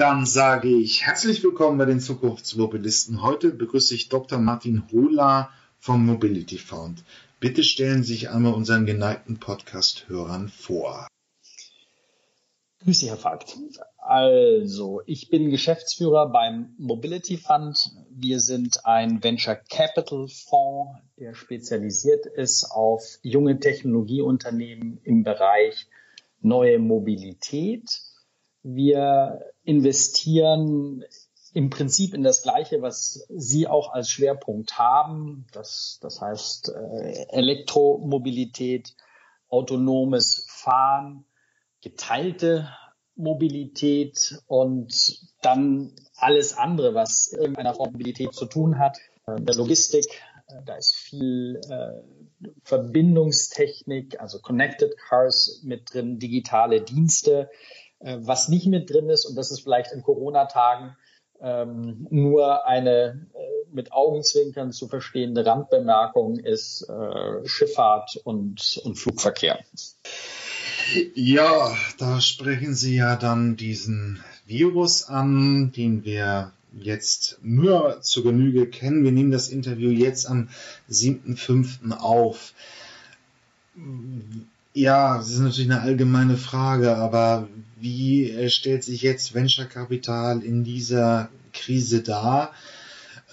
Dann sage ich herzlich willkommen bei den Zukunftsmobilisten. Heute begrüße ich Dr. Martin Hohler vom Mobility Found. Bitte stellen Sie sich einmal unseren geneigten Podcast-Hörern vor. Grüße, Herr Vogt. Also, ich bin Geschäftsführer beim Mobility Fund. Wir sind ein Venture Capital Fonds, der spezialisiert ist auf junge Technologieunternehmen im Bereich neue Mobilität. Wir investieren im Prinzip in das Gleiche, was Sie auch als Schwerpunkt haben. Das, das heißt äh, Elektromobilität, autonomes Fahren, geteilte Mobilität und dann alles andere, was irgendeiner Form Mobilität zu tun hat. Äh, der Logistik, äh, da ist viel äh, Verbindungstechnik, also Connected Cars mit drin, digitale Dienste. Äh, was nicht mit drin ist, und das ist vielleicht in Corona-Tagen ähm, nur eine äh, mit Augenzwinkern zu verstehende Randbemerkung, ist äh, Schifffahrt und, und Flugverkehr. Ja, da sprechen Sie ja dann diesen Virus an, den wir jetzt nur zur Genüge kennen. Wir nehmen das Interview jetzt am 7.5. auf. Ja, das ist natürlich eine allgemeine Frage, aber wie stellt sich jetzt Venture Capital in dieser Krise dar?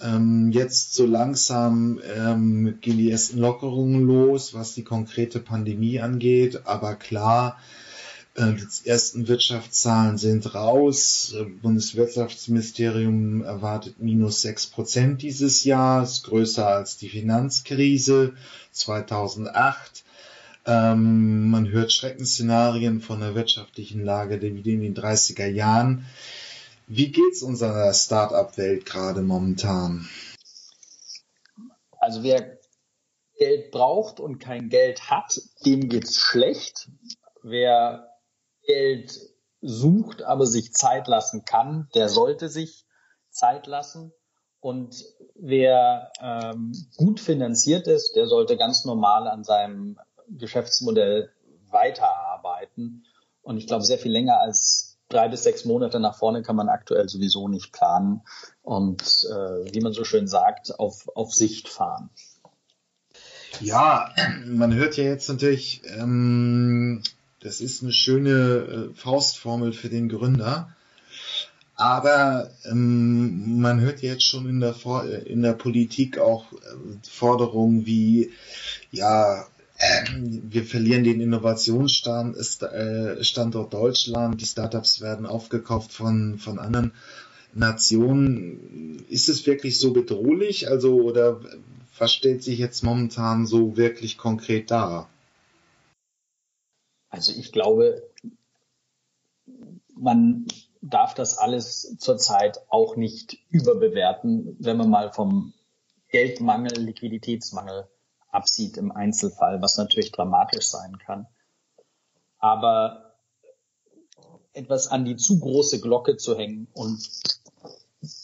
Ähm, jetzt so langsam ähm, gehen die ersten Lockerungen los, was die konkrete Pandemie angeht. Aber klar, äh, die ersten Wirtschaftszahlen sind raus. Äh, Bundeswirtschaftsministerium erwartet minus sechs Prozent dieses Jahr, ist größer als die Finanzkrise 2008. Ähm, man hört Schreckensszenarien von der wirtschaftlichen Lage wie in den 30er Jahren. Wie geht's unserer Start-up-Welt gerade momentan? Also wer Geld braucht und kein Geld hat, dem geht's schlecht. Wer Geld sucht, aber sich Zeit lassen kann, der sollte sich Zeit lassen. Und wer ähm, gut finanziert ist, der sollte ganz normal an seinem Geschäftsmodell weiterarbeiten. Und ich glaube, sehr viel länger als drei bis sechs Monate nach vorne kann man aktuell sowieso nicht planen und äh, wie man so schön sagt, auf, auf Sicht fahren. Ja, man hört ja jetzt natürlich, ähm, das ist eine schöne äh, Faustformel für den Gründer. Aber ähm, man hört jetzt schon in der, in der Politik auch äh, Forderungen wie, ja, ähm, wir verlieren den Innovationsstandort äh, Deutschland, die Startups werden aufgekauft von, von anderen Nationen. Ist es wirklich so bedrohlich? Also, oder was stellt sich jetzt momentan so wirklich konkret dar? Also ich glaube, man darf das alles zurzeit auch nicht überbewerten, wenn man mal vom Geldmangel, Liquiditätsmangel absieht im Einzelfall, was natürlich dramatisch sein kann. Aber etwas an die zu große Glocke zu hängen und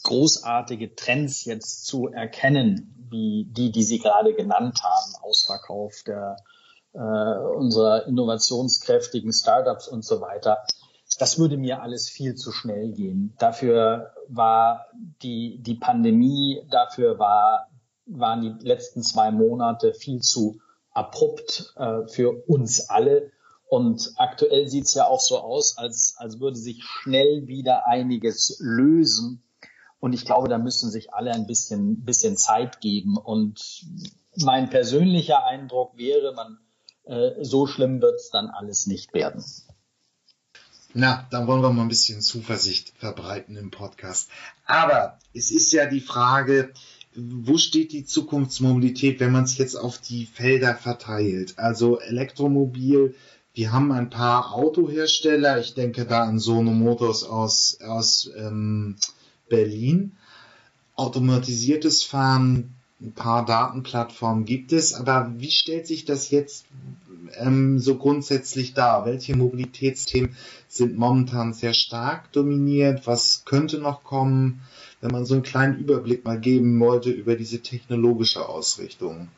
großartige Trends jetzt zu erkennen, wie die, die Sie gerade genannt haben, Ausverkauf der äh, unserer innovationskräftigen Startups und so weiter, das würde mir alles viel zu schnell gehen. Dafür war die, die Pandemie, dafür war waren die letzten zwei Monate viel zu abrupt äh, für uns alle. Und aktuell sieht es ja auch so aus, als, als würde sich schnell wieder einiges lösen. Und ich glaube, da müssen sich alle ein bisschen, bisschen Zeit geben. Und mein persönlicher Eindruck wäre, man, äh, so schlimm wird es dann alles nicht werden. Na, dann wollen wir mal ein bisschen Zuversicht verbreiten im Podcast. Aber es ist ja die Frage, wo steht die Zukunftsmobilität, wenn man es jetzt auf die Felder verteilt? Also Elektromobil, wir haben ein paar Autohersteller, ich denke da an Sono Motors aus, aus ähm, Berlin. Automatisiertes Fahren, ein paar Datenplattformen gibt es, aber wie stellt sich das jetzt ähm, so grundsätzlich dar? Welche Mobilitätsthemen sind momentan sehr stark dominiert? Was könnte noch kommen? Wenn man so einen kleinen Überblick mal geben wollte über diese technologische Ausrichtung?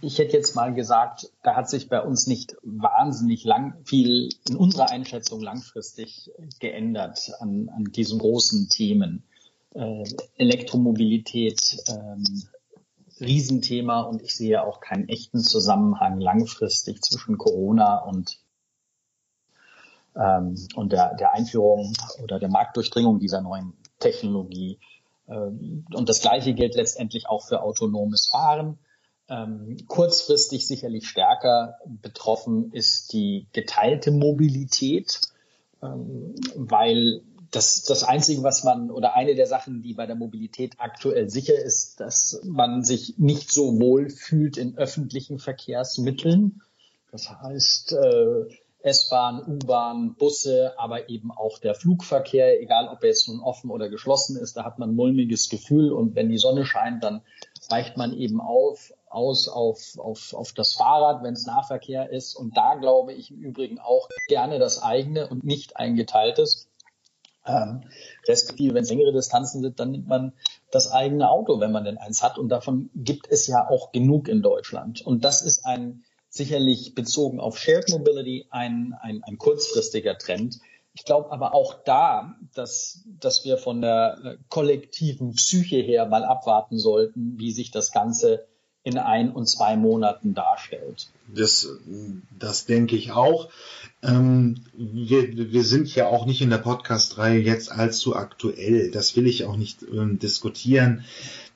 ich hätte jetzt mal gesagt, da hat sich bei uns nicht wahnsinnig lang viel in unserer Einschätzung langfristig geändert an, an diesen großen Themen. Äh, Elektromobilität, ähm, Riesenthema und ich sehe auch keinen echten Zusammenhang langfristig zwischen Corona und ähm, und der, der Einführung oder der Marktdurchdringung dieser neuen Technologie. Ähm, und das Gleiche gilt letztendlich auch für autonomes Fahren. Ähm, kurzfristig sicherlich stärker betroffen ist die geteilte Mobilität, ähm, weil das, das Einzige, was man oder eine der Sachen, die bei der Mobilität aktuell sicher ist, dass man sich nicht so wohl fühlt in öffentlichen Verkehrsmitteln. Das heißt, äh, S-Bahn, U-Bahn, Busse, aber eben auch der Flugverkehr, egal ob er jetzt nun offen oder geschlossen ist, da hat man ein mulmiges Gefühl und wenn die Sonne scheint, dann weicht man eben auf, aus auf, auf, auf das Fahrrad, wenn es Nahverkehr ist und da glaube ich im Übrigen auch gerne das eigene und nicht ein geteiltes. Ähm, respektive, wenn es längere Distanzen sind, dann nimmt man das eigene Auto, wenn man denn eins hat. Und davon gibt es ja auch genug in Deutschland. Und das ist ein sicherlich bezogen auf Shared Mobility ein, ein, ein kurzfristiger Trend. Ich glaube aber auch da, dass, dass wir von der kollektiven Psyche her mal abwarten sollten, wie sich das Ganze in ein und zwei Monaten darstellt. Das, das denke ich auch. Ähm, wir, wir sind ja auch nicht in der Podcast-Reihe jetzt allzu aktuell. Das will ich auch nicht ähm, diskutieren.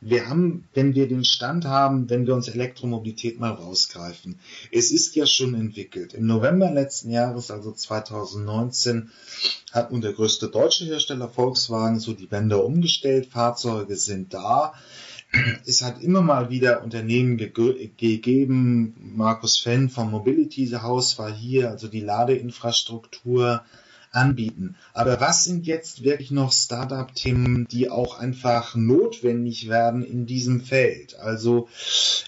Wir haben, wenn wir den Stand haben, wenn wir uns Elektromobilität mal rausgreifen. Es ist ja schon entwickelt. Im November letzten Jahres, also 2019, hat nun der größte deutsche Hersteller Volkswagen so die Bänder umgestellt. Fahrzeuge sind da es hat immer mal wieder Unternehmen ge gegeben. Markus Fenn vom Mobility House war hier, also die Ladeinfrastruktur anbieten. Aber was sind jetzt wirklich noch Startup-Themen, die auch einfach notwendig werden in diesem Feld? Also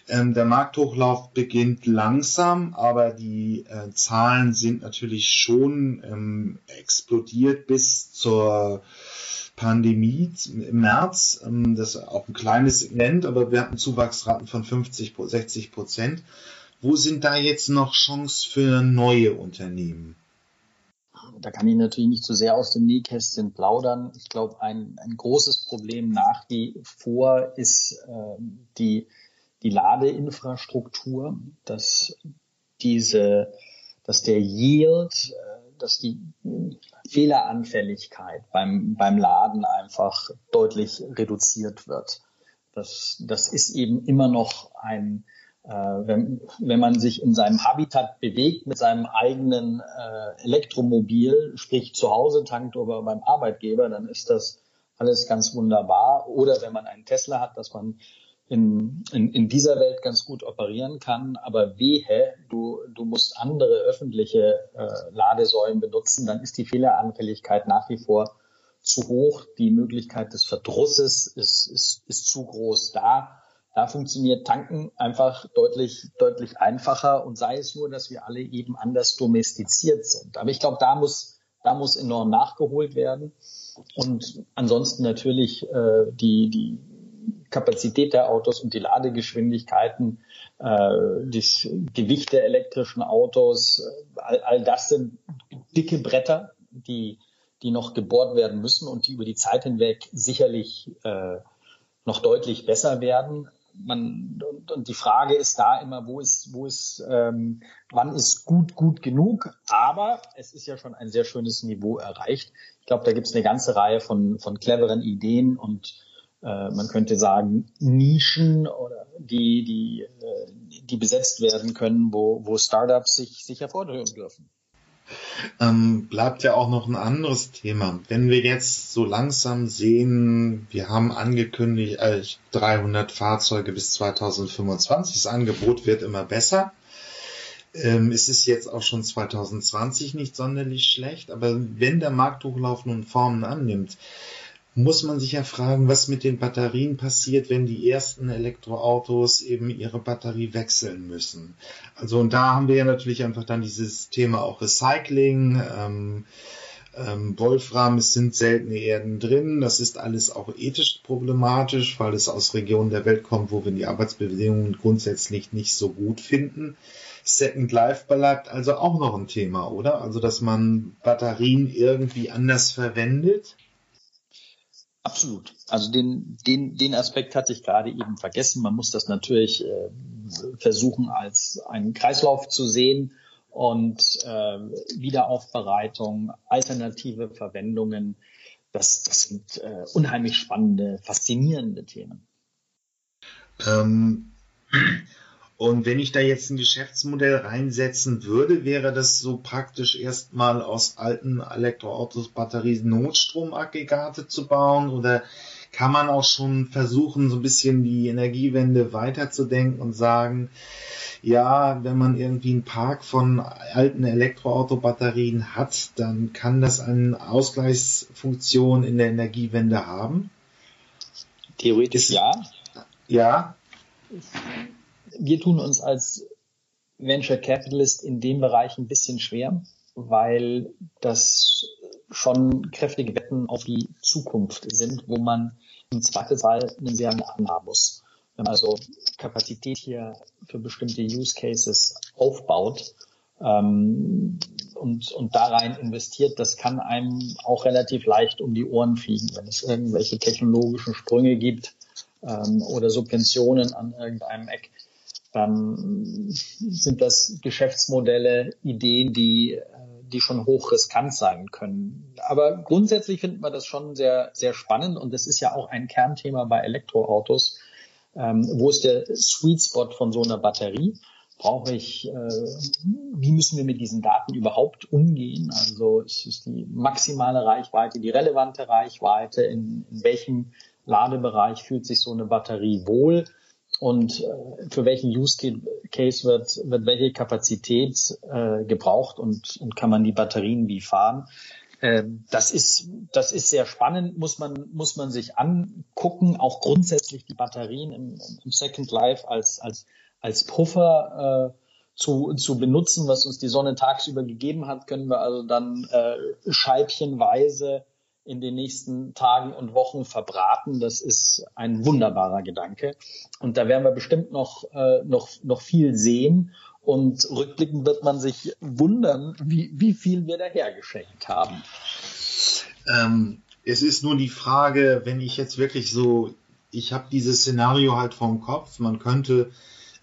ähm, der Markthochlauf beginnt langsam, aber die äh, Zahlen sind natürlich schon ähm, explodiert bis zur Pandemie im März. Ähm, das ist auch ein kleines Segment, aber wir hatten Zuwachsraten von 50, 60 Prozent. Wo sind da jetzt noch Chancen für neue Unternehmen? Da kann ich natürlich nicht zu so sehr aus dem Nähkästchen plaudern. Ich glaube, ein, ein großes Problem nach wie vor ist äh, die, die Ladeinfrastruktur, dass diese, dass der Yield, äh, dass die Fehleranfälligkeit beim, beim Laden einfach deutlich reduziert wird. Das, das ist eben immer noch ein, wenn, wenn man sich in seinem Habitat bewegt mit seinem eigenen äh, Elektromobil, sprich zu Hause tankt oder beim Arbeitgeber, dann ist das alles ganz wunderbar. Oder wenn man einen Tesla hat, dass man in, in, in dieser Welt ganz gut operieren kann, aber wehe, du, du musst andere öffentliche äh, Ladesäulen benutzen, dann ist die Fehleranfälligkeit nach wie vor zu hoch, die Möglichkeit des Verdrusses ist, ist, ist zu groß da. Da funktioniert Tanken einfach deutlich, deutlich einfacher und sei es nur, dass wir alle eben anders domestiziert sind. Aber ich glaube, da muss, da muss enorm nachgeholt werden. Und ansonsten natürlich äh, die, die Kapazität der Autos und die Ladegeschwindigkeiten, äh, das Gewicht der elektrischen Autos, äh, all, all das sind dicke Bretter, die, die noch gebohrt werden müssen und die über die Zeit hinweg sicherlich äh, noch deutlich besser werden. Man, und, und die Frage ist da immer, wo ist, wo ist, ähm, wann ist gut, gut genug? Aber es ist ja schon ein sehr schönes Niveau erreicht. Ich glaube, da gibt es eine ganze Reihe von, von cleveren Ideen und äh, man könnte sagen, Nischen oder die, die, äh, die besetzt werden können, wo, wo Startups sich, sich hervortun dürfen. Ähm, bleibt ja auch noch ein anderes Thema. Wenn wir jetzt so langsam sehen, wir haben angekündigt äh, 300 Fahrzeuge bis 2025, das Angebot wird immer besser. Ähm, es ist jetzt auch schon 2020 nicht sonderlich schlecht, aber wenn der Markthochlauf nun Formen annimmt, muss man sich ja fragen, was mit den Batterien passiert, wenn die ersten Elektroautos eben ihre Batterie wechseln müssen. Also und da haben wir ja natürlich einfach dann dieses Thema auch Recycling. Ähm, ähm, Wolfram, es sind seltene Erden drin. Das ist alles auch ethisch problematisch, weil es aus Regionen der Welt kommt, wo wir die Arbeitsbedingungen grundsätzlich nicht so gut finden. Second Life bleibt also auch noch ein Thema, oder? Also, dass man Batterien irgendwie anders verwendet. Absolut. Also den, den, den Aspekt hatte ich gerade eben vergessen. Man muss das natürlich äh, versuchen, als einen Kreislauf zu sehen und äh, Wiederaufbereitung, alternative Verwendungen. Das, das sind äh, unheimlich spannende, faszinierende Themen. Ähm, und wenn ich da jetzt ein Geschäftsmodell reinsetzen würde, wäre das so praktisch erstmal aus alten Elektroautos Batterien Notstromaggregate zu bauen oder kann man auch schon versuchen, so ein bisschen die Energiewende weiterzudenken und sagen, ja, wenn man irgendwie einen Park von alten Elektroautobatterien hat, dann kann das eine Ausgleichsfunktion in der Energiewende haben? Theoretisch Ist, ja. Ja wir tun uns als Venture Capitalist in dem Bereich ein bisschen schwer, weil das schon kräftige Wetten auf die Zukunft sind, wo man im Zweifelsfall einen sehr langen haben muss. Wenn man also Kapazität hier für bestimmte Use Cases aufbaut ähm, und, und da rein investiert, das kann einem auch relativ leicht um die Ohren fliegen, wenn es irgendwelche technologischen Sprünge gibt ähm, oder Subventionen an irgendeinem Eck dann sind das Geschäftsmodelle, Ideen, die, die schon hoch riskant sein können. Aber grundsätzlich finden wir das schon sehr, sehr spannend und das ist ja auch ein Kernthema bei Elektroautos. Ähm, wo ist der Sweet Spot von so einer Batterie? Brauche ich, äh, wie müssen wir mit diesen Daten überhaupt umgehen? Also es ist die maximale Reichweite, die relevante Reichweite, in, in welchem Ladebereich fühlt sich so eine Batterie wohl? Und äh, für welchen Use Case wird, wird welche Kapazität äh, gebraucht und, und kann man die Batterien wie fahren. Ähm, das ist, das ist sehr spannend, muss man, muss man sich angucken. Auch grundsätzlich die Batterien im, im Second Life als, als, als Puffer äh, zu, zu benutzen, was uns die Sonne tagsüber gegeben hat, können wir also dann äh, scheibchenweise in den nächsten Tagen und Wochen verbraten. Das ist ein wunderbarer Gedanke. Und da werden wir bestimmt noch, äh, noch, noch viel sehen. Und rückblickend wird man sich wundern, wie, wie viel wir dahergeschenkt haben. Ähm, es ist nur die Frage, wenn ich jetzt wirklich so, ich habe dieses Szenario halt vom Kopf, man könnte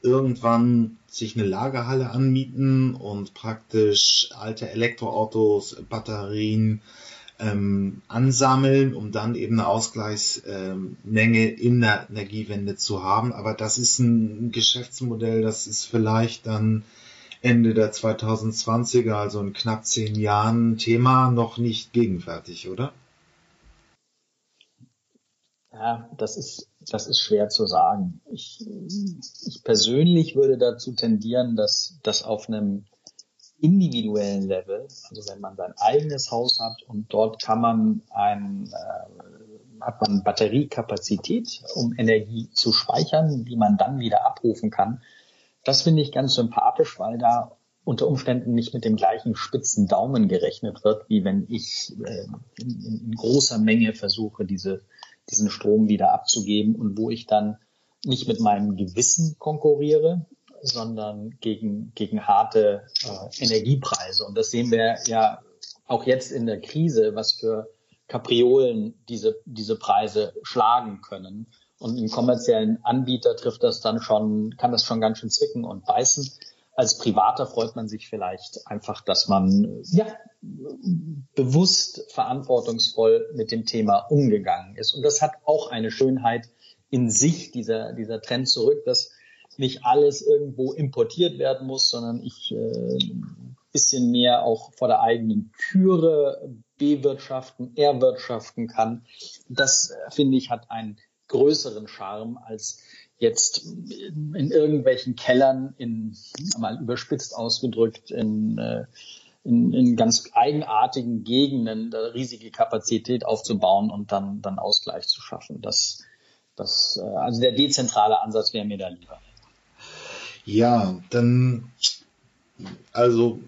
irgendwann sich eine Lagerhalle anmieten und praktisch alte Elektroautos, Batterien, ähm, ansammeln, um dann eben eine Ausgleichsmenge in der Energiewende zu haben. Aber das ist ein Geschäftsmodell, das ist vielleicht dann Ende der 2020er, also in knapp zehn Jahren, Thema noch nicht gegenwärtig, oder? Ja, das ist, das ist schwer zu sagen. Ich, ich persönlich würde dazu tendieren, dass das auf einem individuellen Level, also wenn man sein eigenes Haus hat und dort kann man ein, äh, hat man Batteriekapazität, um Energie zu speichern, die man dann wieder abrufen kann. Das finde ich ganz sympathisch, weil da unter Umständen nicht mit dem gleichen spitzen Daumen gerechnet wird, wie wenn ich äh, in, in großer Menge versuche, diese, diesen Strom wieder abzugeben und wo ich dann nicht mit meinem Gewissen konkurriere, sondern gegen, gegen harte äh, Energiepreise. Und das sehen wir ja auch jetzt in der Krise, was für Kapriolen diese, diese Preise schlagen können. Und einen kommerziellen Anbieter trifft das dann schon, kann das schon ganz schön zwicken und beißen. Als Privater freut man sich vielleicht einfach, dass man ja bewusst verantwortungsvoll mit dem Thema umgegangen ist. Und das hat auch eine Schönheit in sich, dieser, dieser Trend zurück, dass nicht alles irgendwo importiert werden muss, sondern ich äh, bisschen mehr auch vor der eigenen Türe bewirtschaften, erwirtschaften kann. Das, äh, finde ich, hat einen größeren Charme als jetzt in, irgendwelchen Kellern, in mal überspitzt ausgedrückt, in, äh, in, in ganz eigenartigen Gegenden riesige Kapazität aufzubauen und dann, dann Ausgleich zu schaffen. Das, das, äh, also der dezentrale Ansatz wäre mir da lieber. Ja, dann also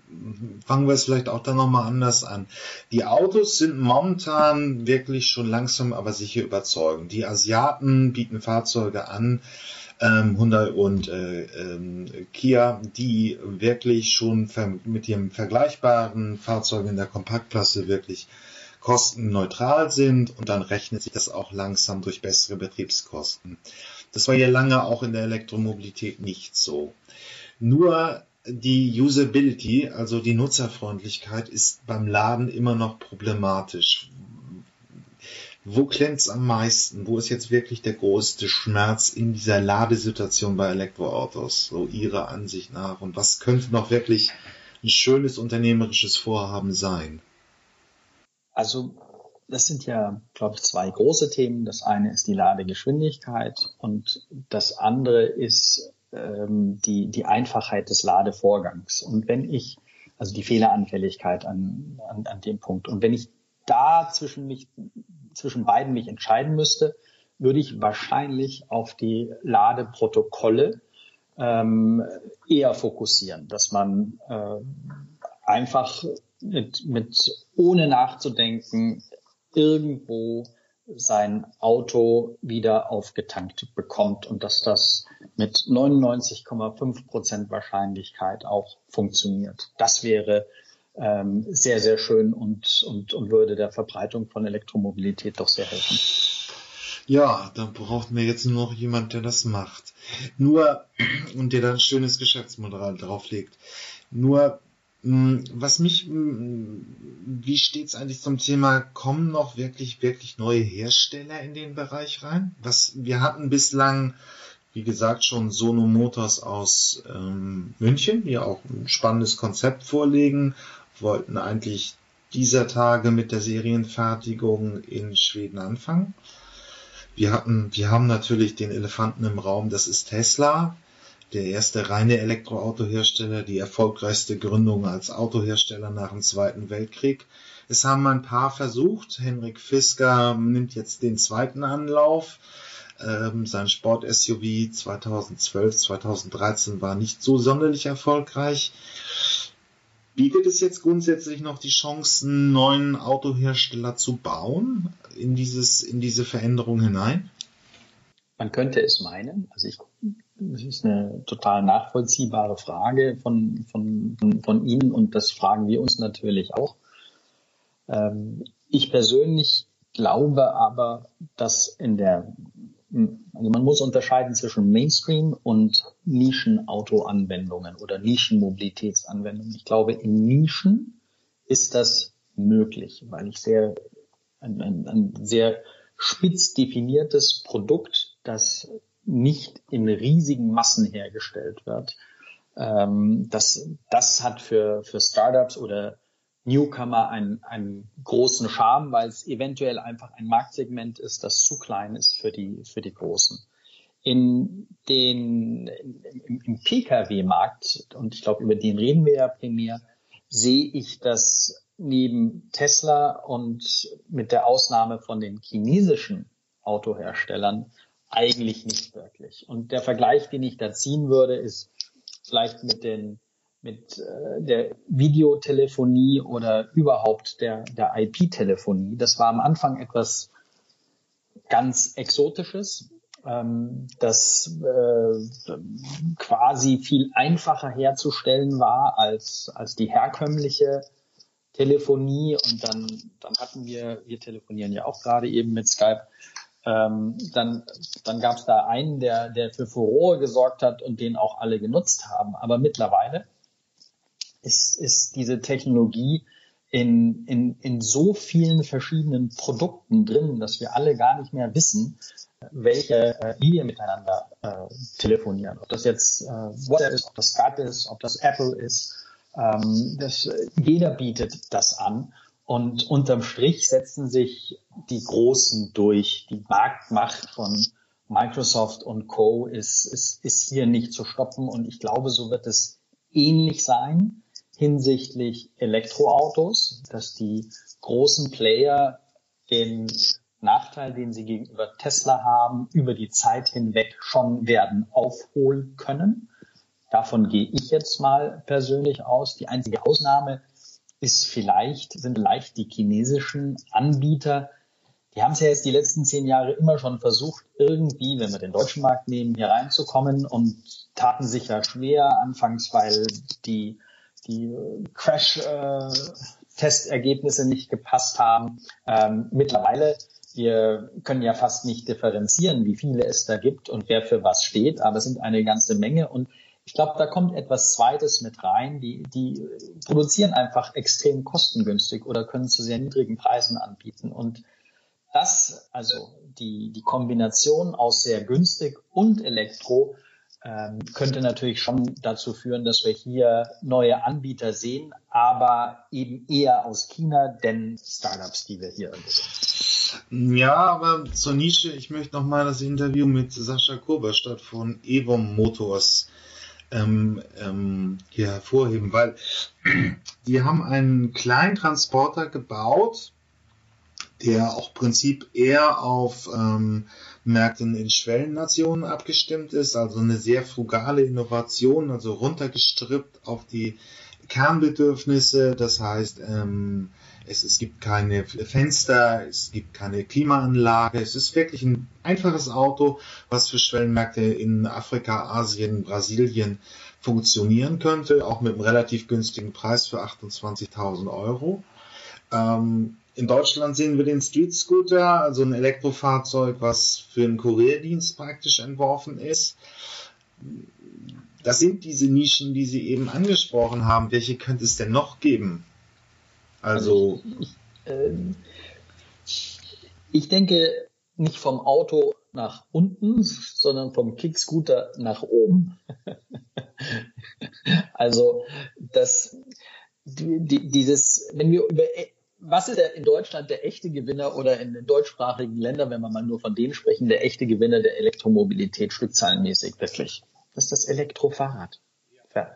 fangen wir es vielleicht auch dann nochmal anders an. Die Autos sind momentan wirklich schon langsam, aber sicher überzeugend. Die Asiaten bieten Fahrzeuge an, ähm, Hyundai und äh, ähm, Kia, die wirklich schon mit ihren vergleichbaren Fahrzeugen in der Kompaktklasse wirklich kostenneutral sind und dann rechnet sich das auch langsam durch bessere Betriebskosten. Das war ja lange auch in der Elektromobilität nicht so. Nur die Usability, also die Nutzerfreundlichkeit, ist beim Laden immer noch problematisch. Wo klemmt's am meisten? Wo ist jetzt wirklich der größte Schmerz in dieser Ladesituation bei Elektroautos? So Ihrer Ansicht nach. Und was könnte noch wirklich ein schönes unternehmerisches Vorhaben sein? Also das sind ja, glaube ich, zwei große Themen. Das eine ist die Ladegeschwindigkeit und das andere ist ähm, die, die Einfachheit des Ladevorgangs. Und wenn ich, also die Fehleranfälligkeit an, an, an dem Punkt, und wenn ich da zwischen mich, zwischen beiden mich entscheiden müsste, würde ich wahrscheinlich auf die Ladeprotokolle ähm, eher fokussieren, dass man äh, einfach mit, mit ohne nachzudenken irgendwo sein Auto wieder aufgetankt bekommt und dass das mit 99,5 Prozent Wahrscheinlichkeit auch funktioniert. Das wäre ähm, sehr, sehr schön und, und, und würde der Verbreitung von Elektromobilität doch sehr helfen. Ja, dann braucht wir jetzt nur noch jemand, der das macht. Nur, und der dann ein schönes Geschäftsmodell drauflegt. Nur was mich, hm, wie steht's eigentlich zum Thema, kommen noch wirklich, wirklich neue Hersteller in den Bereich rein? Was, wir hatten bislang, wie gesagt, schon Sono Motors aus ähm, München, die auch ein spannendes Konzept vorlegen, wollten eigentlich dieser Tage mit der Serienfertigung in Schweden anfangen. Wir hatten, wir haben natürlich den Elefanten im Raum, das ist Tesla, der erste reine Elektroautohersteller, die erfolgreichste Gründung als Autohersteller nach dem Zweiten Weltkrieg. Es haben ein paar versucht. Henrik Fisker nimmt jetzt den zweiten Anlauf. Ähm, sein Sport-SUV 2012, 2013 war nicht so sonderlich erfolgreich. Bietet es jetzt grundsätzlich noch die Chancen, neuen Autohersteller zu bauen in dieses, in diese Veränderung hinein? Man könnte es meinen. Also ich das ist eine total nachvollziehbare Frage von, von, von Ihnen und das fragen wir uns natürlich auch. Ähm, ich persönlich glaube aber, dass in der, also man muss unterscheiden zwischen Mainstream und Nischenauto-Anwendungen oder Nischenmobilitätsanwendungen. Ich glaube, in Nischen ist das möglich, weil ich sehr, ein, ein, ein sehr spitz definiertes Produkt, das nicht in riesigen Massen hergestellt wird. Ähm, das, das hat für, für Startups oder Newcomer einen, einen großen Charme, weil es eventuell einfach ein Marktsegment ist, das zu klein ist für die, für die Großen. In den, im, im Pkw-Markt, und ich glaube, über den reden wir ja primär, sehe ich das neben Tesla und mit der Ausnahme von den chinesischen Autoherstellern eigentlich nicht wirklich. Und der Vergleich, den ich da ziehen würde, ist vielleicht mit den mit äh, der Videotelefonie oder überhaupt der, der IP-Telefonie. Das war am Anfang etwas ganz Exotisches, ähm, das äh, quasi viel einfacher herzustellen war als, als die herkömmliche Telefonie. Und dann, dann hatten wir, wir telefonieren ja auch gerade eben mit Skype, ähm, dann, dann gab es da einen, der, der für Furore gesorgt hat und den auch alle genutzt haben. Aber mittlerweile ist, ist diese Technologie in, in, in so vielen verschiedenen Produkten drin, dass wir alle gar nicht mehr wissen, welche äh, wir miteinander äh, telefonieren. Ob das jetzt äh, WhatsApp ist, ob das Skype ist, ob das Apple ist. Ähm, das, jeder bietet das an. Und unterm Strich setzen sich die Großen durch. Die Marktmacht von Microsoft und Co. ist, ist, ist hier nicht zu stoppen. Und ich glaube, so wird es ähnlich sein hinsichtlich Elektroautos, dass die großen Player den Nachteil, den sie gegenüber Tesla haben, über die Zeit hinweg schon werden aufholen können. Davon gehe ich jetzt mal persönlich aus. Die einzige Ausnahme ist vielleicht, sind vielleicht die chinesischen Anbieter. Die haben es ja jetzt die letzten zehn Jahre immer schon versucht, irgendwie, wenn wir den deutschen Markt nehmen, hier reinzukommen und taten sich ja schwer anfangs, weil die, die Crash-Testergebnisse nicht gepasst haben. Ähm, mittlerweile wir können ja fast nicht differenzieren, wie viele es da gibt und wer für was steht, aber es sind eine ganze Menge und ich glaube, da kommt etwas Zweites mit rein. Die, die produzieren einfach extrem kostengünstig oder können zu sehr niedrigen Preisen anbieten. Und das, also die, die Kombination aus sehr günstig und Elektro, ähm, könnte natürlich schon dazu führen, dass wir hier neue Anbieter sehen, aber eben eher aus China, denn Startups, die wir hier sehen. Ja, aber zur Nische, ich möchte nochmal das Interview mit Sascha Kurberstadt von Evom Motors ähm, ähm, hier hervorheben, weil die haben einen kleinen Transporter gebaut, der auch Prinzip eher auf ähm, Märkten in Schwellennationen abgestimmt ist, also eine sehr frugale Innovation, also runtergestrippt auf die Kernbedürfnisse, das heißt, ähm, es, es gibt keine Fenster, es gibt keine Klimaanlage. Es ist wirklich ein einfaches Auto, was für Schwellenmärkte in Afrika, Asien, Brasilien funktionieren könnte, auch mit einem relativ günstigen Preis für 28.000 Euro. Ähm, in Deutschland sehen wir den Street Scooter, also ein Elektrofahrzeug, was für einen Kurierdienst praktisch entworfen ist. Das sind diese Nischen, die Sie eben angesprochen haben. Welche könnte es denn noch geben? Also. also ich, ähm, ich denke nicht vom Auto nach unten, sondern vom Kickscooter nach oben. also das, die, dieses, wenn wir über was ist der, in Deutschland der echte Gewinner oder in den deutschsprachigen Ländern, wenn wir mal nur von denen sprechen, der echte Gewinner der Elektromobilität stückzahlenmäßig wirklich? Das ist das Elektrofahrrad.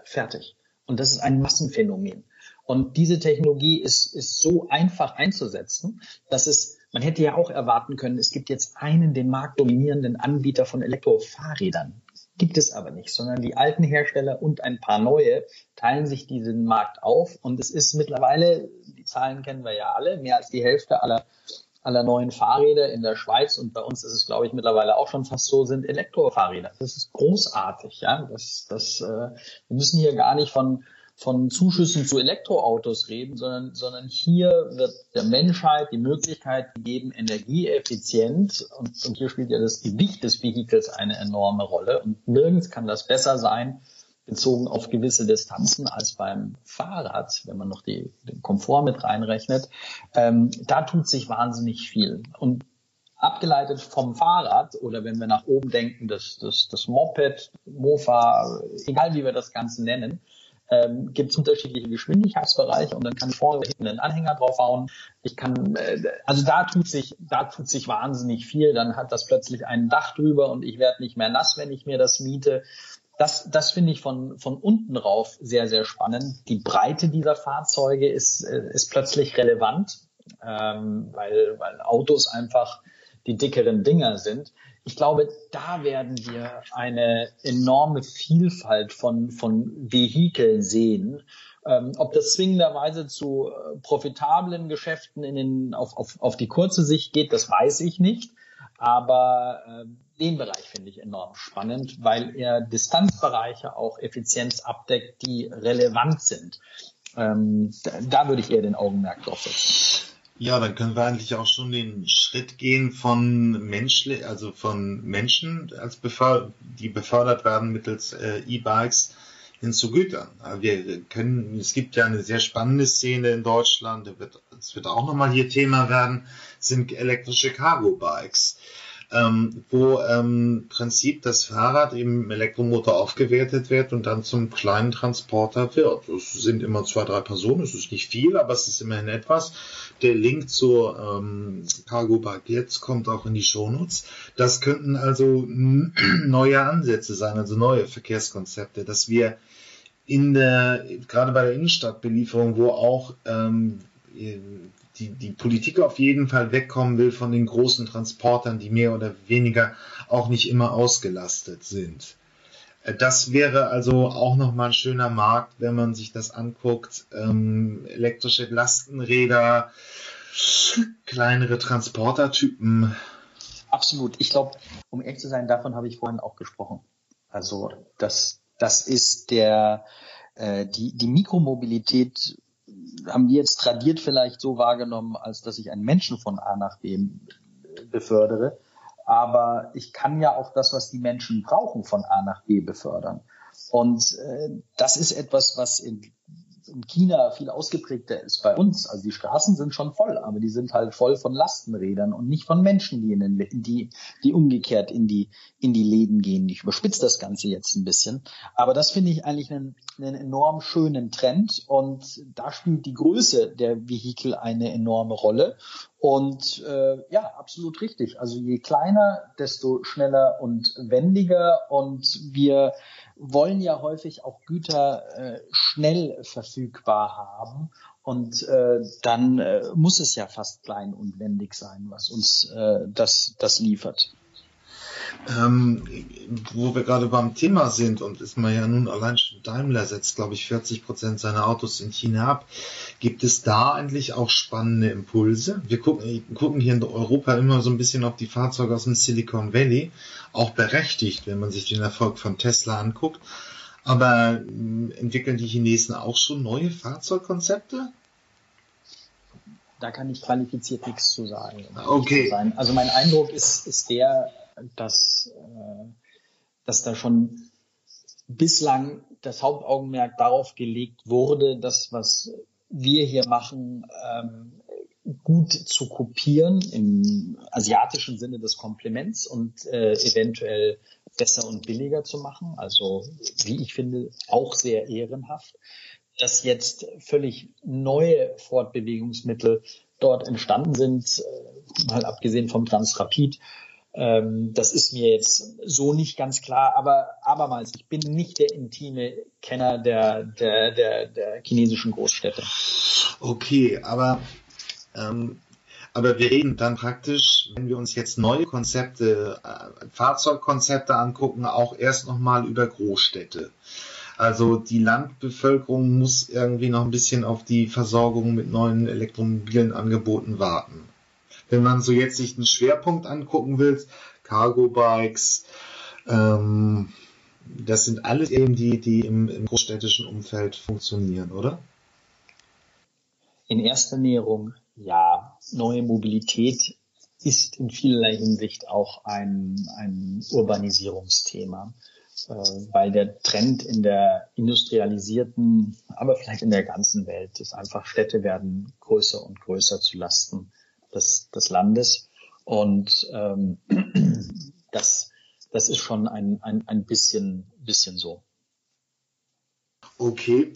Fertig. Und das ist ein Massenphänomen. Und diese Technologie ist, ist so einfach einzusetzen, dass es, man hätte ja auch erwarten können, es gibt jetzt einen den Markt dominierenden Anbieter von Elektrofahrrädern. Gibt es aber nicht, sondern die alten Hersteller und ein paar neue teilen sich diesen Markt auf. Und es ist mittlerweile, die Zahlen kennen wir ja alle, mehr als die Hälfte aller aller neuen Fahrräder in der Schweiz und bei uns ist es, glaube ich, mittlerweile auch schon fast so, sind Elektrofahrräder. Das ist großartig, ja. Das, das, äh, wir müssen hier gar nicht von von Zuschüssen zu Elektroautos reden, sondern, sondern hier wird der Menschheit die Möglichkeit gegeben, energieeffizient, und, und hier spielt ja das Gewicht des Vehikels eine enorme Rolle, und nirgends kann das besser sein, bezogen auf gewisse Distanzen als beim Fahrrad, wenn man noch die, den Komfort mit reinrechnet. Ähm, da tut sich wahnsinnig viel. Und abgeleitet vom Fahrrad oder wenn wir nach oben denken, das, das, das Moped, Mofa, egal wie wir das Ganze nennen, ähm, gibt es unterschiedliche Geschwindigkeitsbereiche und dann kann ich vorne oder hinten einen Anhänger draufhauen. Ich kann, äh, also da tut sich, da tut sich wahnsinnig viel. Dann hat das plötzlich ein Dach drüber und ich werde nicht mehr nass, wenn ich mir das miete. Das, das finde ich von, von unten rauf sehr, sehr spannend. Die Breite dieser Fahrzeuge ist, äh, ist plötzlich relevant, ähm, weil, weil Autos einfach die dickeren Dinger sind ich glaube, da werden wir eine enorme Vielfalt von, von Vehikeln sehen. Ähm, ob das zwingenderweise zu äh, profitablen Geschäften in den, auf, auf, auf die kurze Sicht geht, das weiß ich nicht. Aber äh, den Bereich finde ich enorm spannend, weil er Distanzbereiche auch Effizienz abdeckt, die relevant sind. Ähm, da, da würde ich eher den Augenmerk drauf setzen. Ja, dann können wir eigentlich auch schon den Schritt gehen von Menschli also von Menschen, als beför die befördert werden mittels äh, E-Bikes hin zu Gütern. Wir können, es gibt ja eine sehr spannende Szene in Deutschland, es wird, wird auch nochmal hier Thema werden, sind elektrische Cargo-Bikes ähm, wo ähm, Prinzip das Fahrrad im Elektromotor aufgewertet wird und dann zum kleinen Transporter wird. Es sind immer zwei, drei Personen, es ist nicht viel, aber es ist immerhin etwas. Der Link zur ähm, Cargo Bike jetzt kommt auch in die Shownotes. Das könnten also neue Ansätze sein, also neue Verkehrskonzepte, dass wir in der, gerade bei der Innenstadtbelieferung, wo auch ähm, die, die Politik auf jeden Fall wegkommen will von den großen Transportern, die mehr oder weniger auch nicht immer ausgelastet sind. Das wäre also auch nochmal ein schöner Markt, wenn man sich das anguckt. Ähm, elektrische Lastenräder, kleinere Transportertypen. Absolut. Ich glaube, um ehrlich zu sein, davon habe ich vorhin auch gesprochen. Also das, das ist der, äh, die, die Mikromobilität haben wir jetzt tradiert vielleicht so wahrgenommen, als dass ich einen Menschen von A nach B befördere. Aber ich kann ja auch das, was die Menschen brauchen, von A nach B befördern. Und äh, das ist etwas, was in in China viel ausgeprägter ist bei uns. Also die Straßen sind schon voll, aber die sind halt voll von Lastenrädern und nicht von Menschen, die in den, die, die umgekehrt in die, in die Läden gehen. Ich überspitze das Ganze jetzt ein bisschen. Aber das finde ich eigentlich einen, einen enorm schönen Trend und da spielt die Größe der Vehikel eine enorme Rolle. Und äh, ja, absolut richtig. Also je kleiner, desto schneller und wendiger. Und wir wollen ja häufig auch Güter äh, schnell verfügbar haben. Und äh, dann äh, muss es ja fast klein und wendig sein, was uns äh, das, das liefert. Ähm, wo wir gerade beim Thema sind und ist man ja nun allein schon Daimler setzt, glaube ich, 40 Prozent seiner Autos in China ab. Gibt es da eigentlich auch spannende Impulse? Wir gucken, gucken hier in Europa immer so ein bisschen auf die Fahrzeuge aus dem Silicon Valley, auch berechtigt, wenn man sich den Erfolg von Tesla anguckt. Aber äh, entwickeln die Chinesen auch schon neue Fahrzeugkonzepte? Da kann ich qualifiziert nichts zu sagen. okay. Zu also mein Eindruck ist, ist der, dass, äh, dass da schon bislang das Hauptaugenmerk darauf gelegt wurde, das, was wir hier machen, ähm, gut zu kopieren im asiatischen Sinne des Kompliments und äh, eventuell besser und billiger zu machen. Also, wie ich finde, auch sehr ehrenhaft. Dass jetzt völlig neue Fortbewegungsmittel dort entstanden sind, äh, mal abgesehen vom Transrapid, ähm, das ist mir jetzt so nicht ganz klar, aber abermals, ich bin nicht der intime Kenner der, der, der, der chinesischen Großstädte. Okay, aber, ähm, aber wir reden dann praktisch, wenn wir uns jetzt neue Konzepte, äh, Fahrzeugkonzepte angucken, auch erst nochmal über Großstädte. Also die Landbevölkerung muss irgendwie noch ein bisschen auf die Versorgung mit neuen elektromobilen Angeboten warten wenn man so jetzt sich einen Schwerpunkt angucken will, Cargo Bikes, ähm, das sind alles eben die, die im, im großstädtischen Umfeld funktionieren, oder? In erster Näherung ja. Neue Mobilität ist in vielerlei Hinsicht auch ein, ein Urbanisierungsthema, äh, weil der Trend in der industrialisierten, aber vielleicht in der ganzen Welt ist einfach, Städte werden größer und größer zu Lasten des, des Landes. Und ähm, das, das ist schon ein, ein, ein bisschen, bisschen so. Okay.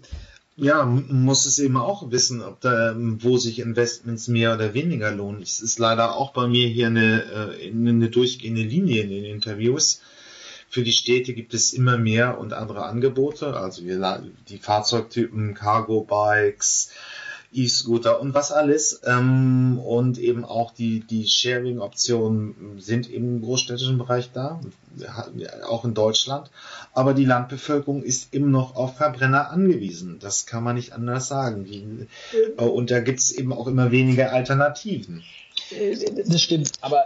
Ja, muss es eben auch wissen, ob da, wo sich Investments mehr oder weniger lohnen. Es ist leider auch bei mir hier eine, äh, eine durchgehende Linie in den Interviews. Für die Städte gibt es immer mehr und andere Angebote, also die Fahrzeugtypen, Cargo Bikes, E-Scooter und was alles. Ähm, und eben auch die, die Sharing-Optionen sind im großstädtischen Bereich da, auch in Deutschland. Aber die Landbevölkerung ist immer noch auf Verbrenner angewiesen. Das kann man nicht anders sagen. Die, äh, und da gibt es eben auch immer weniger Alternativen. Das stimmt, aber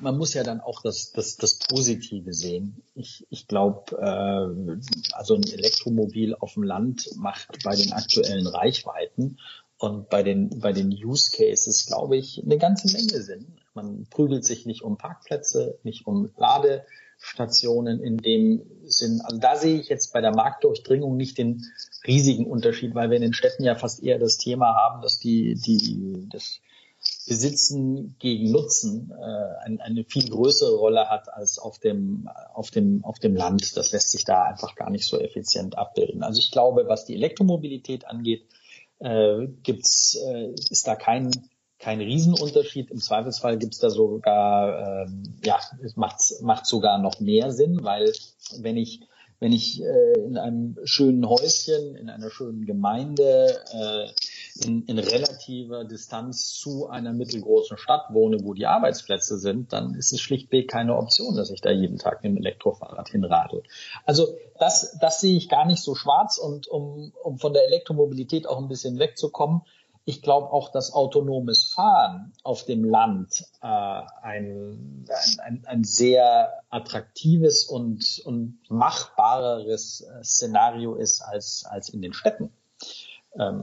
man muss ja dann auch das, das, das Positive sehen. Ich, ich glaube, äh, also ein Elektromobil auf dem Land macht bei den aktuellen Reichweiten und bei den, bei den Use Cases, glaube ich, eine ganze Menge Sinn. Man prügelt sich nicht um Parkplätze, nicht um Ladestationen in dem Sinn. Also da sehe ich jetzt bei der Marktdurchdringung nicht den riesigen Unterschied, weil wir in den Städten ja fast eher das Thema haben, dass die, die, das Besitzen gegen Nutzen äh, eine, eine viel größere Rolle hat als auf dem, auf dem, auf dem Land. Das lässt sich da einfach gar nicht so effizient abbilden. Also ich glaube, was die Elektromobilität angeht, äh, gibt's, äh, ist da kein, kein Riesenunterschied. Im Zweifelsfall gibt's da sogar, ähm, ja, es macht, macht sogar noch mehr Sinn, weil wenn ich wenn ich äh, in einem schönen Häuschen, in einer schönen Gemeinde äh, in, in relativer Distanz zu einer mittelgroßen Stadt wohne, wo die Arbeitsplätze sind, dann ist es schlichtweg keine Option, dass ich da jeden Tag mit dem Elektrofahrrad hinradel. Also das, das sehe ich gar nicht so schwarz und um, um von der Elektromobilität auch ein bisschen wegzukommen, ich glaube auch, dass autonomes Fahren auf dem Land äh, ein, ein, ein sehr attraktives und, und machbareres äh, Szenario ist als, als in den Städten. Ähm,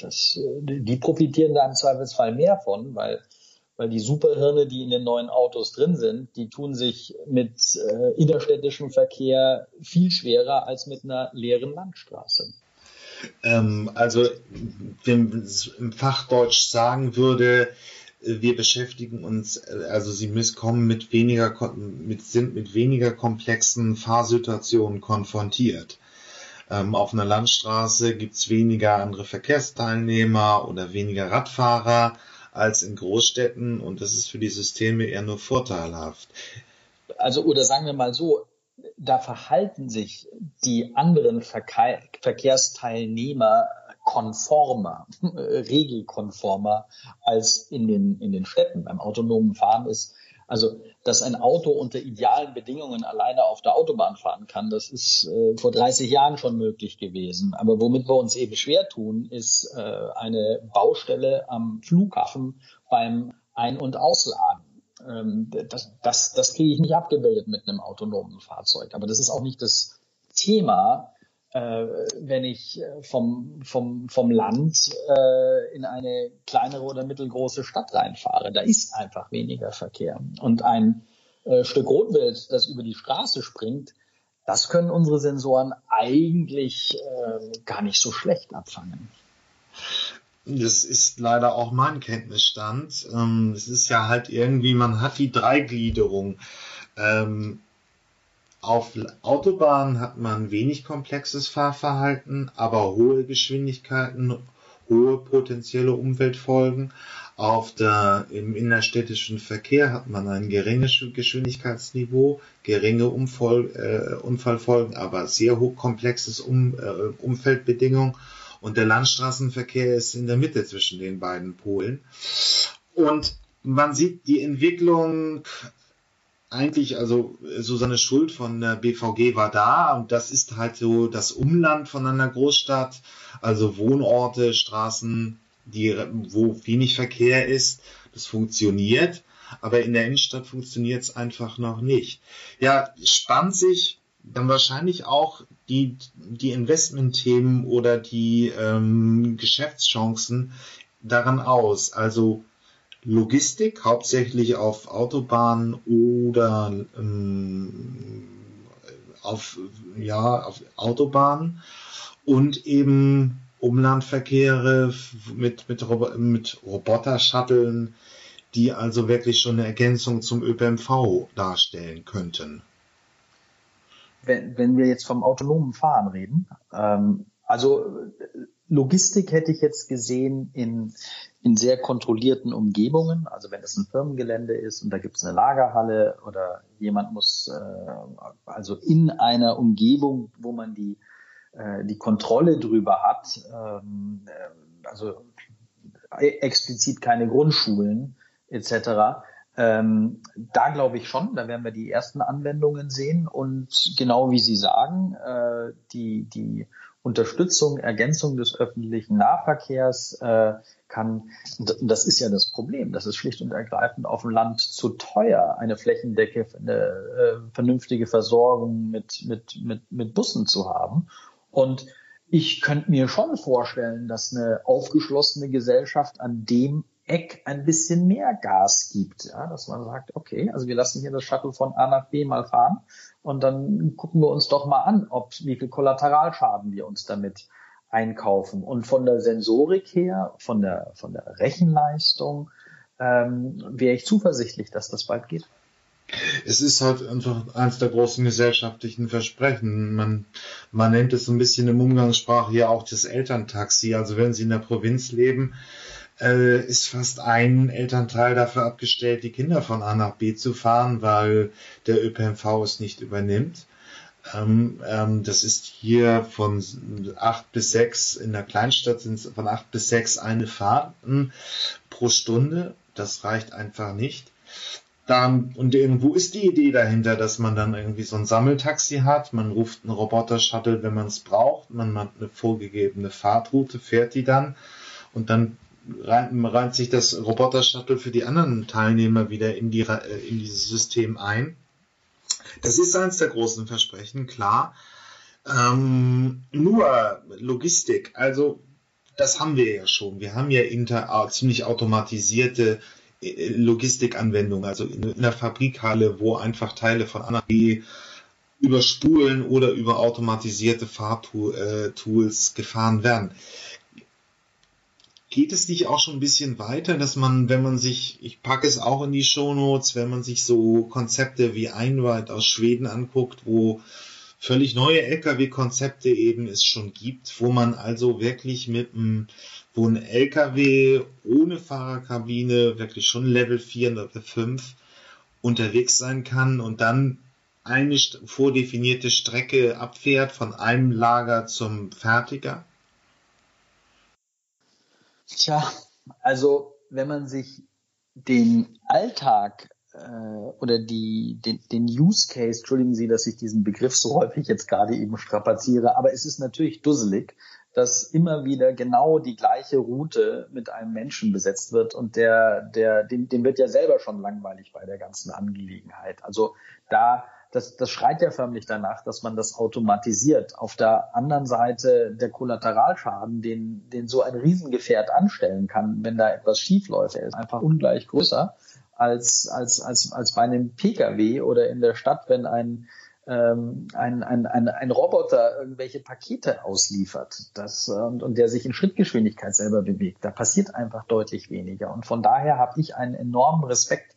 das, die profitieren da im Zweifelsfall mehr von, weil, weil die Superhirne, die in den neuen Autos drin sind, die tun sich mit äh, innerstädtischem Verkehr viel schwerer als mit einer leeren Landstraße. Ähm, also, wenn es im Fachdeutsch sagen würde, äh, wir beschäftigen uns, äh, also sie kommen mit weniger, mit, sind mit weniger komplexen Fahrsituationen konfrontiert. Ähm, auf einer Landstraße gibt es weniger andere Verkehrsteilnehmer oder weniger Radfahrer als in Großstädten und das ist für die Systeme eher nur vorteilhaft. Also, oder sagen wir mal so, da verhalten sich die anderen Verkehr, Verkehrsteilnehmer konformer, regelkonformer als in den, in den Städten. Beim autonomen Fahren ist also, dass ein Auto unter idealen Bedingungen alleine auf der Autobahn fahren kann, das ist äh, vor 30 Jahren schon möglich gewesen. Aber womit wir uns eben schwer tun, ist äh, eine Baustelle am Flughafen beim Ein- und Ausladen. Ähm, das, das, das kriege ich nicht abgebildet mit einem autonomen Fahrzeug. Aber das ist auch nicht das Thema, wenn ich äh, vom, vom, vom Land äh, in eine kleinere oder mittelgroße Stadt reinfahre. Da ist einfach weniger Verkehr. Und ein äh, Stück Rotwild, das über die Straße springt, das können unsere Sensoren eigentlich äh, gar nicht so schlecht abfangen. Das ist leider auch mein Kenntnisstand. Ähm, es ist ja halt irgendwie, man hat die Dreigliederung. Ähm, auf Autobahnen hat man wenig komplexes Fahrverhalten, aber hohe Geschwindigkeiten, hohe potenzielle Umweltfolgen. Auf der, im innerstädtischen Verkehr hat man ein geringes Geschwindigkeitsniveau, geringe Umfall, äh, Unfallfolgen, aber sehr hoch komplexes um, äh, Umfeldbedingungen und der Landstraßenverkehr ist in der Mitte zwischen den beiden Polen. Und man sieht die Entwicklung eigentlich, also Susanne Schuld von der BVG war da und das ist halt so das Umland von einer Großstadt, also Wohnorte, Straßen, die, wo wenig Verkehr ist, das funktioniert, aber in der Innenstadt funktioniert es einfach noch nicht. Ja, spannt sich dann wahrscheinlich auch die, die Investmentthemen oder die ähm, Geschäftschancen daran aus. Also Logistik, hauptsächlich auf Autobahnen oder ähm, auf, ja, auf Autobahnen und eben Umlandverkehre mit, mit, mit Roboter-Shutteln, die also wirklich schon eine Ergänzung zum ÖPNV darstellen könnten. Wenn, wenn wir jetzt vom autonomen Fahren reden, ähm, also Logistik hätte ich jetzt gesehen in, in sehr kontrollierten Umgebungen, also wenn es ein Firmengelände ist und da gibt es eine Lagerhalle oder jemand muss äh, also in einer Umgebung, wo man die, äh, die Kontrolle drüber hat, ähm, äh, also explizit keine Grundschulen etc., ähm, da glaube ich schon, da werden wir die ersten Anwendungen sehen und genau wie Sie sagen, äh, die, die Unterstützung, Ergänzung des öffentlichen Nahverkehrs äh, kann, das ist ja das Problem, das ist schlicht und ergreifend auf dem Land zu teuer, eine Flächendecke, eine äh, vernünftige Versorgung mit, mit, mit, mit Bussen zu haben. Und ich könnte mir schon vorstellen, dass eine aufgeschlossene Gesellschaft an dem Eck ein bisschen mehr Gas gibt, ja, dass man sagt, okay, also wir lassen hier das Shuttle von A nach B mal fahren und dann gucken wir uns doch mal an, ob wie viel Kollateralschaden wir uns damit einkaufen. Und von der Sensorik her, von der von der Rechenleistung ähm, wäre ich zuversichtlich, dass das bald geht. Es ist halt einfach eines der großen gesellschaftlichen Versprechen. Man, man nennt es so ein bisschen im Umgangssprache ja auch das Elterntaxi. Also wenn Sie in der Provinz leben, äh, ist fast ein Elternteil dafür abgestellt, die Kinder von A nach B zu fahren, weil der ÖPNV es nicht übernimmt. Ähm, ähm, das ist hier von acht bis sechs, in der Kleinstadt sind es von acht bis sechs eine Fahrten pro Stunde. Das reicht einfach nicht. Dann, und wo ist die Idee dahinter, dass man dann irgendwie so ein Sammeltaxi hat? Man ruft einen Roboter-Shuttle, wenn man es braucht. Man hat eine vorgegebene Fahrtroute, fährt die dann und dann reimt sich das Roboter-Shuttle für die anderen Teilnehmer wieder in, die, äh, in dieses System ein. Das ist eines der großen Versprechen, klar. Ähm, nur Logistik, also das haben wir ja schon. Wir haben ja inter, ziemlich automatisierte äh, Logistikanwendungen, also in der Fabrikhalle, wo einfach Teile von A über Spulen oder über automatisierte Fahrtools gefahren werden. Geht es nicht auch schon ein bisschen weiter, dass man, wenn man sich, ich packe es auch in die Shownotes, wenn man sich so Konzepte wie Einride aus Schweden anguckt, wo völlig neue LKW-Konzepte eben es schon gibt, wo man also wirklich mit einem, wo ein LKW ohne Fahrerkabine wirklich schon Level 4, Level 5 unterwegs sein kann und dann eine vordefinierte Strecke abfährt von einem Lager zum Fertiger? Tja, also wenn man sich den Alltag äh, oder die, den, den Use Case, entschuldigen Sie, dass ich diesen Begriff so häufig jetzt gerade eben strapaziere, aber es ist natürlich dusselig, dass immer wieder genau die gleiche Route mit einem Menschen besetzt wird und der, der, dem, dem wird ja selber schon langweilig bei der ganzen Angelegenheit. Also da das, das schreit ja förmlich danach, dass man das automatisiert. Auf der anderen Seite der Kollateralschaden, den, den so ein Riesengefährt anstellen kann, wenn da etwas schief läuft, ist einfach ungleich größer als, als, als, als bei einem Pkw oder in der Stadt, wenn ein, ähm, ein, ein, ein, ein Roboter irgendwelche Pakete ausliefert das, und, und der sich in Schrittgeschwindigkeit selber bewegt. Da passiert einfach deutlich weniger. Und von daher habe ich einen enormen Respekt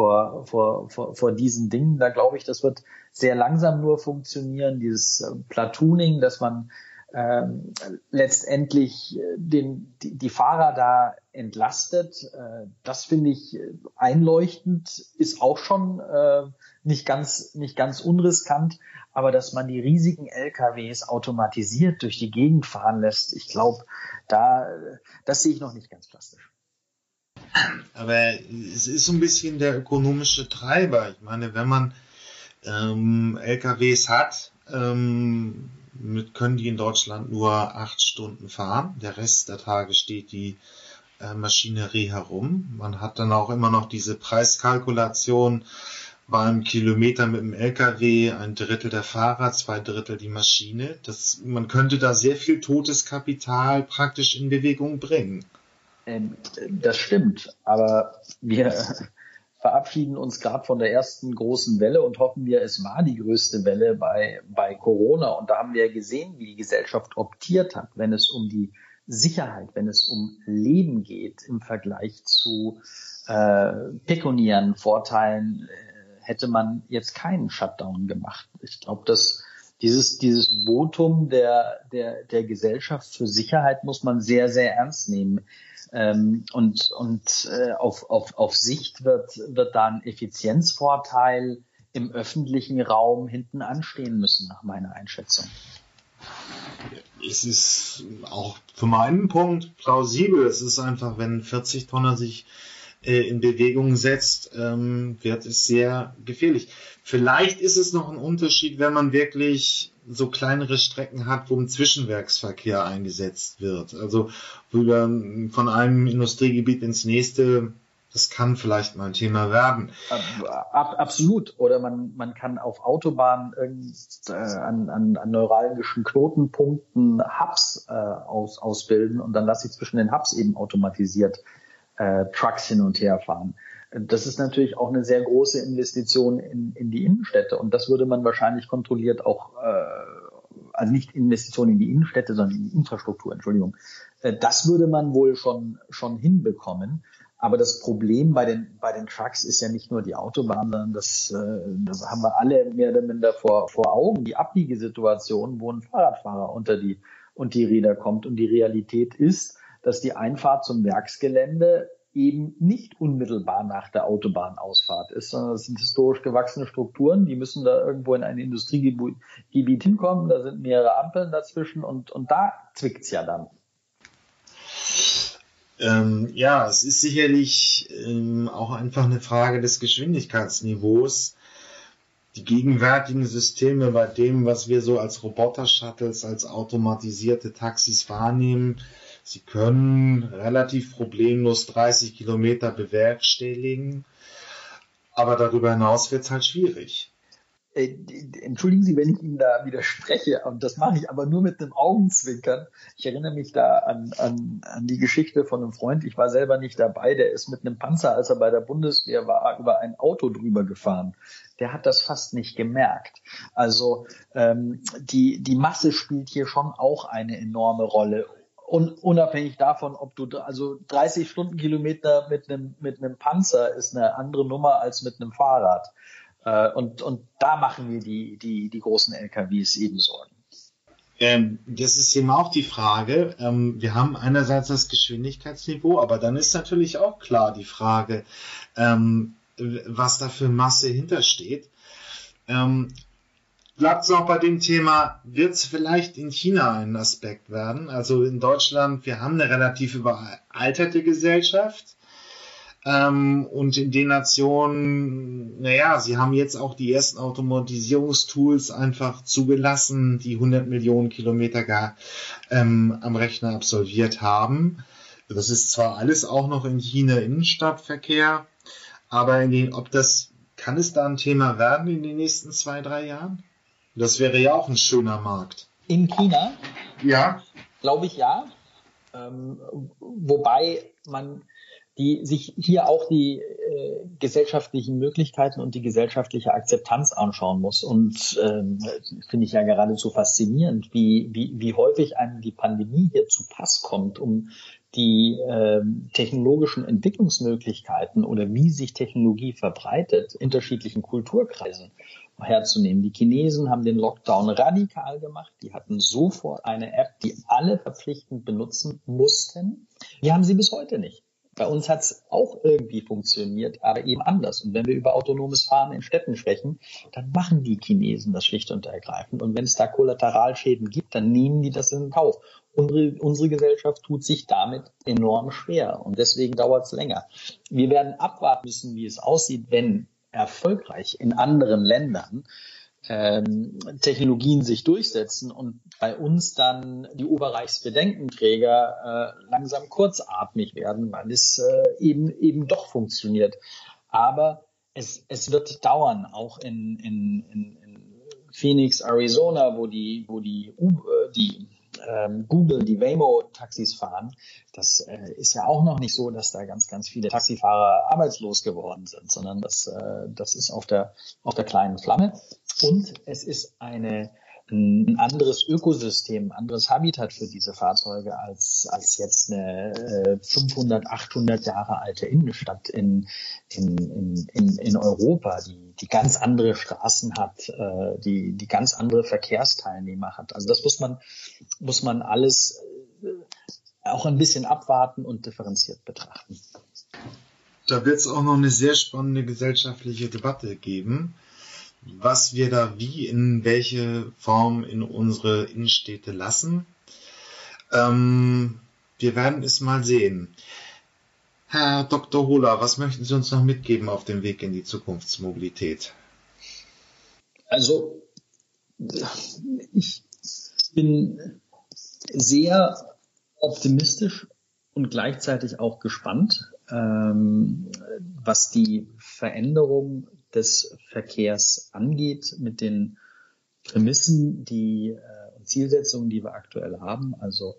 vor, vor, vor, vor diesen Dingen. Da glaube ich, das wird sehr langsam nur funktionieren, dieses äh, Platooning, dass man ähm, letztendlich äh, den, die, die Fahrer da entlastet. Äh, das finde ich äh, einleuchtend, ist auch schon äh, nicht ganz nicht ganz unriskant, aber dass man die riesigen LKWs automatisiert durch die Gegend fahren lässt, ich glaube, da das sehe ich noch nicht ganz plastisch. Aber es ist so ein bisschen der ökonomische Treiber. Ich meine, wenn man ähm, LKWs hat, ähm, mit, können die in Deutschland nur acht Stunden fahren. Der Rest der Tage steht die äh, Maschinerie herum. Man hat dann auch immer noch diese Preiskalkulation beim Kilometer mit dem LKW ein Drittel der Fahrer, zwei Drittel die Maschine. Das, man könnte da sehr viel totes Kapital praktisch in Bewegung bringen. Ähm, das stimmt, aber wir verabschieden uns gerade von der ersten großen Welle und hoffen wir, es war die größte Welle bei, bei Corona. Und da haben wir gesehen, wie die Gesellschaft optiert hat, wenn es um die Sicherheit, wenn es um Leben geht im Vergleich zu äh, pekuniären Vorteilen, äh, hätte man jetzt keinen Shutdown gemacht. Ich glaube, dass dieses, dieses Votum der, der, der Gesellschaft für Sicherheit muss man sehr, sehr ernst nehmen. Ähm, und und äh, auf, auf, auf Sicht wird, wird da ein Effizienzvorteil im öffentlichen Raum hinten anstehen müssen, nach meiner Einschätzung. Es ist auch für meinen Punkt plausibel. Es ist einfach, wenn 40 Tonner sich äh, in Bewegung setzt, ähm, wird es sehr gefährlich. Vielleicht ist es noch ein Unterschied, wenn man wirklich so kleinere Strecken hat, wo ein Zwischenwerksverkehr eingesetzt wird. Also von einem Industriegebiet ins nächste, das kann vielleicht mal ein Thema werden. Ab, absolut. Oder man, man kann auf Autobahnen äh, an, an, an neuralgischen Knotenpunkten Hubs äh, aus, ausbilden und dann lasse ich zwischen den Hubs eben automatisiert äh, Trucks hin und her fahren. Das ist natürlich auch eine sehr große Investition in, in die Innenstädte und das würde man wahrscheinlich kontrolliert auch, äh, also nicht Investitionen in die Innenstädte, sondern in die Infrastruktur, Entschuldigung. Äh, das würde man wohl schon, schon hinbekommen. Aber das Problem bei den, bei den Trucks ist ja nicht nur die Autobahn, sondern das, äh, das haben wir alle mehr oder minder vor, vor Augen. Die Abbiegesituation, wo ein Fahrradfahrer unter die, und die Räder kommt. Und die Realität ist, dass die Einfahrt zum Werksgelände eben nicht unmittelbar nach der Autobahnausfahrt ist, sondern es sind historisch gewachsene Strukturen, die müssen da irgendwo in ein Industriegebiet hinkommen, da sind mehrere Ampeln dazwischen und, und da zwickt's ja dann. Ähm, ja, es ist sicherlich ähm, auch einfach eine Frage des Geschwindigkeitsniveaus. Die gegenwärtigen Systeme bei dem, was wir so als Roboter-Shuttles, als automatisierte Taxis wahrnehmen, sie können relativ problemlos 30 Kilometer bewerkstelligen, aber darüber hinaus wird es halt schwierig. Äh, entschuldigen Sie, wenn ich Ihnen da widerspreche, und das mache ich aber nur mit einem Augenzwinkern. Ich erinnere mich da an, an, an die Geschichte von einem Freund. Ich war selber nicht dabei. Der ist mit einem Panzer, als er bei der Bundeswehr war, über ein Auto drüber gefahren. Der hat das fast nicht gemerkt. Also ähm, die, die Masse spielt hier schon auch eine enorme Rolle. Und unabhängig davon, ob du also 30 Stundenkilometer mit einem mit einem Panzer ist eine andere Nummer als mit einem Fahrrad. Äh, und, und da machen wir die, die, die großen LKWs eben Sorgen. Ähm, das ist eben auch die Frage. Ähm, wir haben einerseits das Geschwindigkeitsniveau, aber dann ist natürlich auch klar die Frage, ähm, was da für Masse hintersteht. Bleibt es auch bei dem Thema, wird es vielleicht in China ein Aspekt werden? Also in Deutschland, wir haben eine relativ überalterte Gesellschaft. Ähm, und in den Nationen, naja, sie haben jetzt auch die ersten Automatisierungstools einfach zugelassen, die 100 Millionen Kilometer gar ähm, am Rechner absolviert haben. Das ist zwar alles auch noch in China Innenstadtverkehr, aber in den, ob das, kann es da ein Thema werden in den nächsten zwei, drei Jahren? Das wäre ja auch ein schöner Markt. In China? Ja. Glaube ich ja. Ähm, wobei man die sich hier auch die äh, gesellschaftlichen Möglichkeiten und die gesellschaftliche Akzeptanz anschauen muss. Und ähm, finde ich ja geradezu faszinierend, wie, wie, wie häufig einem die Pandemie hier zu Pass kommt, um die äh, technologischen Entwicklungsmöglichkeiten oder wie sich Technologie verbreitet, unterschiedlichen Kulturkreisen herzunehmen. Die Chinesen haben den Lockdown radikal gemacht. Die hatten sofort eine App, die alle verpflichtend benutzen mussten. Die haben sie bis heute nicht. Bei uns hat es auch irgendwie funktioniert, aber eben anders. Und wenn wir über autonomes Fahren in Städten sprechen, dann machen die Chinesen das schlicht und ergreifend. Und wenn es da Kollateralschäden gibt, dann nehmen die das in Kauf. Unsere, unsere Gesellschaft tut sich damit enorm schwer und deswegen dauert es länger. Wir werden abwarten müssen, wie es aussieht, wenn erfolgreich in anderen Ländern ähm, Technologien sich durchsetzen und bei uns dann die Oberreichsbedenkenträger äh, langsam kurzatmig werden, weil es äh, eben eben doch funktioniert. Aber es, es wird dauern, auch in, in, in, in Phoenix, Arizona, wo die, wo die, äh, die ähm, Google, die Waymo-Taxis fahren, das äh, ist ja auch noch nicht so, dass da ganz, ganz viele Taxifahrer arbeitslos geworden sind, sondern das, äh, das ist auf der, auf der kleinen Flamme. Und es ist eine, ein anderes Ökosystem, ein anderes Habitat für diese Fahrzeuge als, als jetzt eine äh, 500, 800 Jahre alte Innenstadt in, in, in, in, in Europa, die, die ganz andere Straßen hat, äh, die, die ganz andere Verkehrsteilnehmer hat. Also das muss man, muss man alles äh, auch ein bisschen abwarten und differenziert betrachten. Da wird es auch noch eine sehr spannende gesellschaftliche Debatte geben was wir da wie in welche Form in unsere Innenstädte lassen. Ähm, wir werden es mal sehen. Herr Dr. Hohler, was möchten Sie uns noch mitgeben auf dem Weg in die Zukunftsmobilität? Also, ich bin sehr optimistisch und gleichzeitig auch gespannt, ähm, was die Veränderung des Verkehrs angeht, mit den Prämissen, die äh, und Zielsetzungen, die wir aktuell haben, also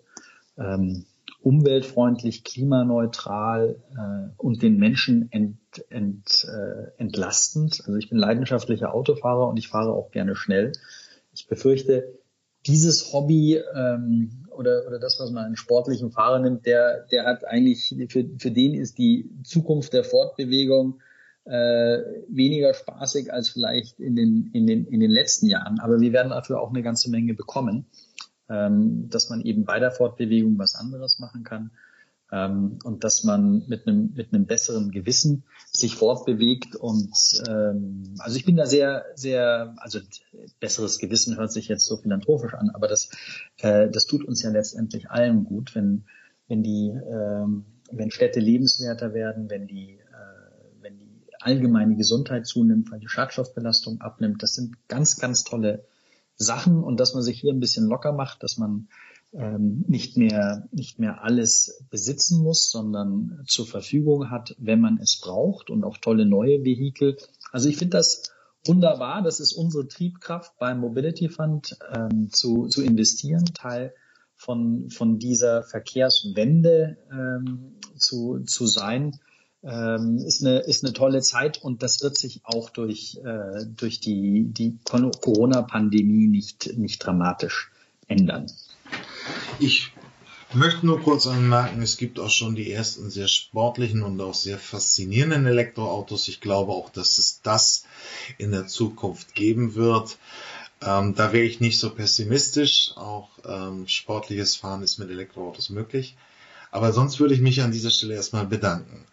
ähm, umweltfreundlich, klimaneutral äh, und den Menschen ent, ent, äh, entlastend. Also ich bin leidenschaftlicher Autofahrer und ich fahre auch gerne schnell. Ich befürchte, dieses Hobby ähm, oder, oder das, was man einen sportlichen Fahrer nimmt, der, der hat eigentlich, für, für den ist die Zukunft der Fortbewegung äh, weniger spaßig als vielleicht in den, in, den, in den letzten Jahren. Aber wir werden dafür auch eine ganze Menge bekommen, ähm, dass man eben bei der Fortbewegung was anderes machen kann. ähm, und dass man mit einem, mit einem besseren Gewissen sich fortbewegt und ähm, also ich bin da sehr, sehr, also besseres Gewissen hört sich jetzt so philanthropisch an, aber das, äh, das tut uns ja letztendlich allen gut, wenn, wenn die, ähm, wenn Städte lebenswerter werden, wenn die, wenn die allgemeine Gesundheit zunimmt, weil die Schadstoffbelastung abnimmt. Das sind ganz, ganz tolle Sachen und dass man sich hier ein bisschen locker macht, dass man ähm, nicht mehr nicht mehr alles besitzen muss, sondern zur Verfügung hat, wenn man es braucht und auch tolle neue Vehikel. Also ich finde das wunderbar. Das ist unsere Triebkraft beim Mobility Fund ähm, zu, zu investieren, Teil von, von dieser Verkehrswende ähm, zu, zu sein. Ähm, ist, eine, ist eine tolle Zeit und das wird sich auch durch, äh, durch die, die Corona-Pandemie nicht, nicht dramatisch ändern. Ich möchte nur kurz anmerken, es gibt auch schon die ersten sehr sportlichen und auch sehr faszinierenden Elektroautos. Ich glaube auch, dass es das in der Zukunft geben wird. Ähm, da wäre ich nicht so pessimistisch. Auch ähm, sportliches Fahren ist mit Elektroautos möglich. Aber sonst würde ich mich an dieser Stelle erstmal bedanken.